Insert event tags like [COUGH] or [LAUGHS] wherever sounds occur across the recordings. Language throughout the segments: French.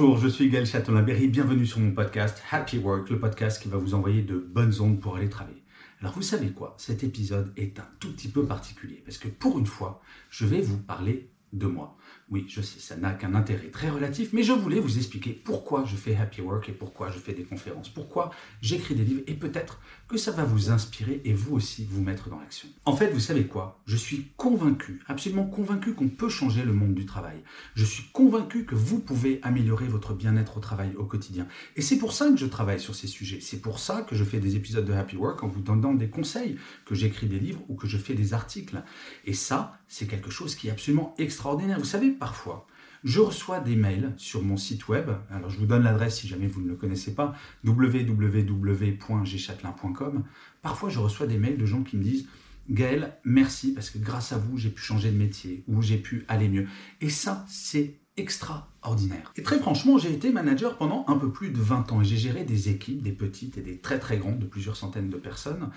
Bonjour, je suis Gaël Châtelain-Berry, bienvenue sur mon podcast Happy Work, le podcast qui va vous envoyer de bonnes ondes pour aller travailler. Alors vous savez quoi, cet épisode est un tout petit peu particulier parce que pour une fois, je vais vous parler de moi. Oui, je sais, ça n'a qu'un intérêt très relatif, mais je voulais vous expliquer pourquoi je fais Happy Work et pourquoi je fais des conférences, pourquoi j'écris des livres et peut-être que ça va vous inspirer et vous aussi vous mettre dans l'action. En fait, vous savez quoi? Je suis convaincu, absolument convaincu qu'on peut changer le monde du travail. Je suis convaincu que vous pouvez améliorer votre bien-être au travail au quotidien. Et c'est pour ça que je travaille sur ces sujets. C'est pour ça que je fais des épisodes de Happy Work en vous donnant des conseils, que j'écris des livres ou que je fais des articles. Et ça, c'est quelque chose qui est absolument extraordinaire. Vous savez, parfois, je reçois des mails sur mon site web. Alors, je vous donne l'adresse si jamais vous ne le connaissez pas, www.gchatelain.com. Parfois, je reçois des mails de gens qui me disent Gaël, merci parce que grâce à vous, j'ai pu changer de métier ou j'ai pu aller mieux. Et ça, c'est extraordinaire. Et très franchement, j'ai été manager pendant un peu plus de 20 ans et j'ai géré des équipes, des petites et des très très grandes, de plusieurs centaines de personnes.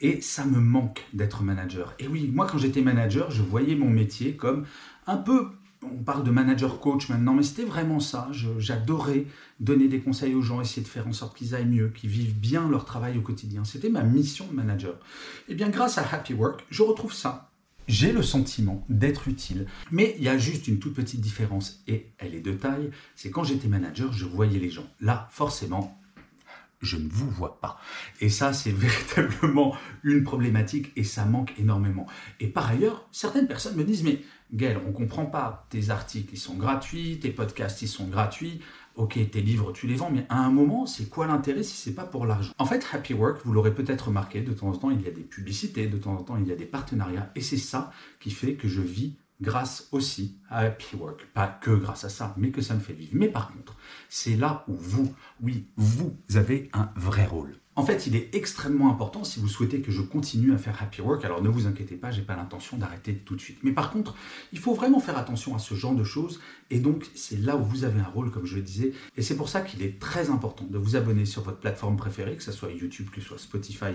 Et ça me manque d'être manager. Et oui, moi quand j'étais manager, je voyais mon métier comme un peu on parle de manager coach maintenant, mais c'était vraiment ça. J'adorais donner des conseils aux gens, essayer de faire en sorte qu'ils aillent mieux, qu'ils vivent bien leur travail au quotidien. C'était ma mission de manager. Et eh bien, grâce à Happy Work, je retrouve ça. J'ai le sentiment d'être utile, mais il y a juste une toute petite différence et elle est de taille. C'est quand j'étais manager, je voyais les gens. Là, forcément, je ne vous vois pas. Et ça, c'est [LAUGHS] véritablement une problématique et ça manque énormément. Et par ailleurs, certaines personnes me disent, mais Gaël, on ne comprend pas, tes articles, ils sont gratuits, tes podcasts, ils sont gratuits, ok, tes livres, tu les vends, mais à un moment, c'est quoi l'intérêt si c'est pas pour l'argent? En fait, Happy Work, vous l'aurez peut-être remarqué, de temps en temps, il y a des publicités, de temps en temps, il y a des partenariats, et c'est ça qui fait que je vis grâce aussi à Happy Work. Pas que grâce à ça, mais que ça me fait vivre. Mais par contre, c'est là où vous, oui, vous avez un vrai rôle. En fait, il est extrêmement important si vous souhaitez que je continue à faire Happy Work. Alors ne vous inquiétez pas, j'ai pas l'intention d'arrêter tout de suite. Mais par contre, il faut vraiment faire attention à ce genre de choses. Et donc, c'est là où vous avez un rôle, comme je le disais. Et c'est pour ça qu'il est très important de vous abonner sur votre plateforme préférée, que ce soit YouTube, que ce soit Spotify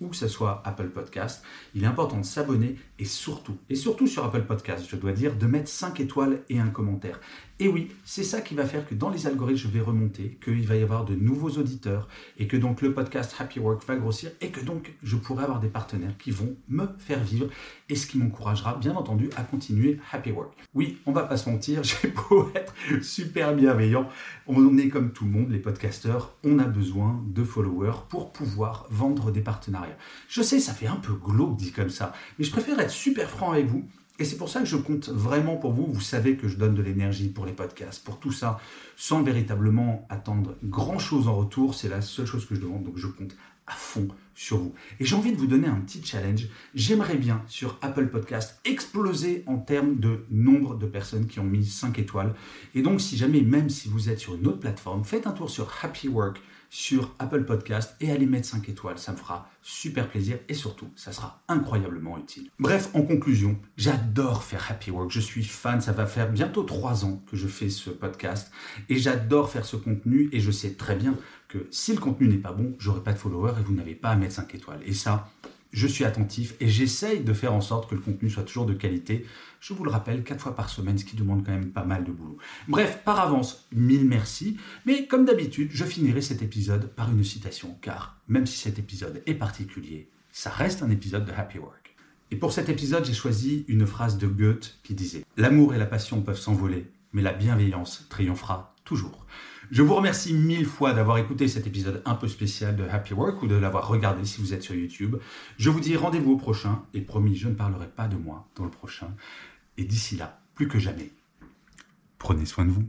ou que ce soit Apple Podcast. Il est important de s'abonner et surtout, et surtout sur Apple Podcast, je dois dire, de mettre 5 étoiles et un commentaire. Et oui, c'est ça qui va faire que dans les algorithmes, je vais remonter, qu'il va y avoir de nouveaux auditeurs et que donc le Happy Work va grossir et que donc je pourrai avoir des partenaires qui vont me faire vivre et ce qui m'encouragera bien entendu à continuer Happy Work. Oui, on va pas se mentir, [LAUGHS] j'ai beau être super bienveillant, on est comme tout le monde, les podcasteurs, on a besoin de followers pour pouvoir vendre des partenariats. Je sais, ça fait un peu glauque dit comme ça, mais je préfère être super franc avec vous et c'est pour ça que je compte vraiment pour vous. Vous savez que je donne de l'énergie pour les podcasts, pour tout ça, sans véritablement attendre grand-chose en retour. C'est la seule chose que je demande, donc je compte à fond sur vous. Et j'ai envie de vous donner un petit challenge. J'aimerais bien, sur Apple Podcast, exploser en termes de nombre de personnes qui ont mis 5 étoiles. Et donc, si jamais, même si vous êtes sur une autre plateforme, faites un tour sur Happy Work sur Apple Podcast et allez mettre 5 étoiles. Ça me fera super plaisir et surtout, ça sera incroyablement utile. Bref, en conclusion, j'adore faire Happy Work. Je suis fan. Ça va faire bientôt 3 ans que je fais ce podcast et j'adore faire ce contenu et je sais très bien que si le contenu n'est pas bon, j'aurai pas de followers et vous n'avez pas à mettre 5 étoiles. Et ça, je suis attentif et j'essaye de faire en sorte que le contenu soit toujours de qualité. Je vous le rappelle, quatre fois par semaine, ce qui demande quand même pas mal de boulot. Bref, par avance, mille merci. Mais comme d'habitude, je finirai cet épisode par une citation, car même si cet épisode est particulier, ça reste un épisode de Happy Work. Et pour cet épisode, j'ai choisi une phrase de Goethe qui disait ⁇ L'amour et la passion peuvent s'envoler, mais la bienveillance triomphera toujours. Je vous remercie mille fois d'avoir écouté cet épisode un peu spécial de Happy Work ou de l'avoir regardé si vous êtes sur YouTube. Je vous dis rendez-vous au prochain et promis, je ne parlerai pas de moi dans le prochain. Et d'ici là, plus que jamais, prenez soin de vous.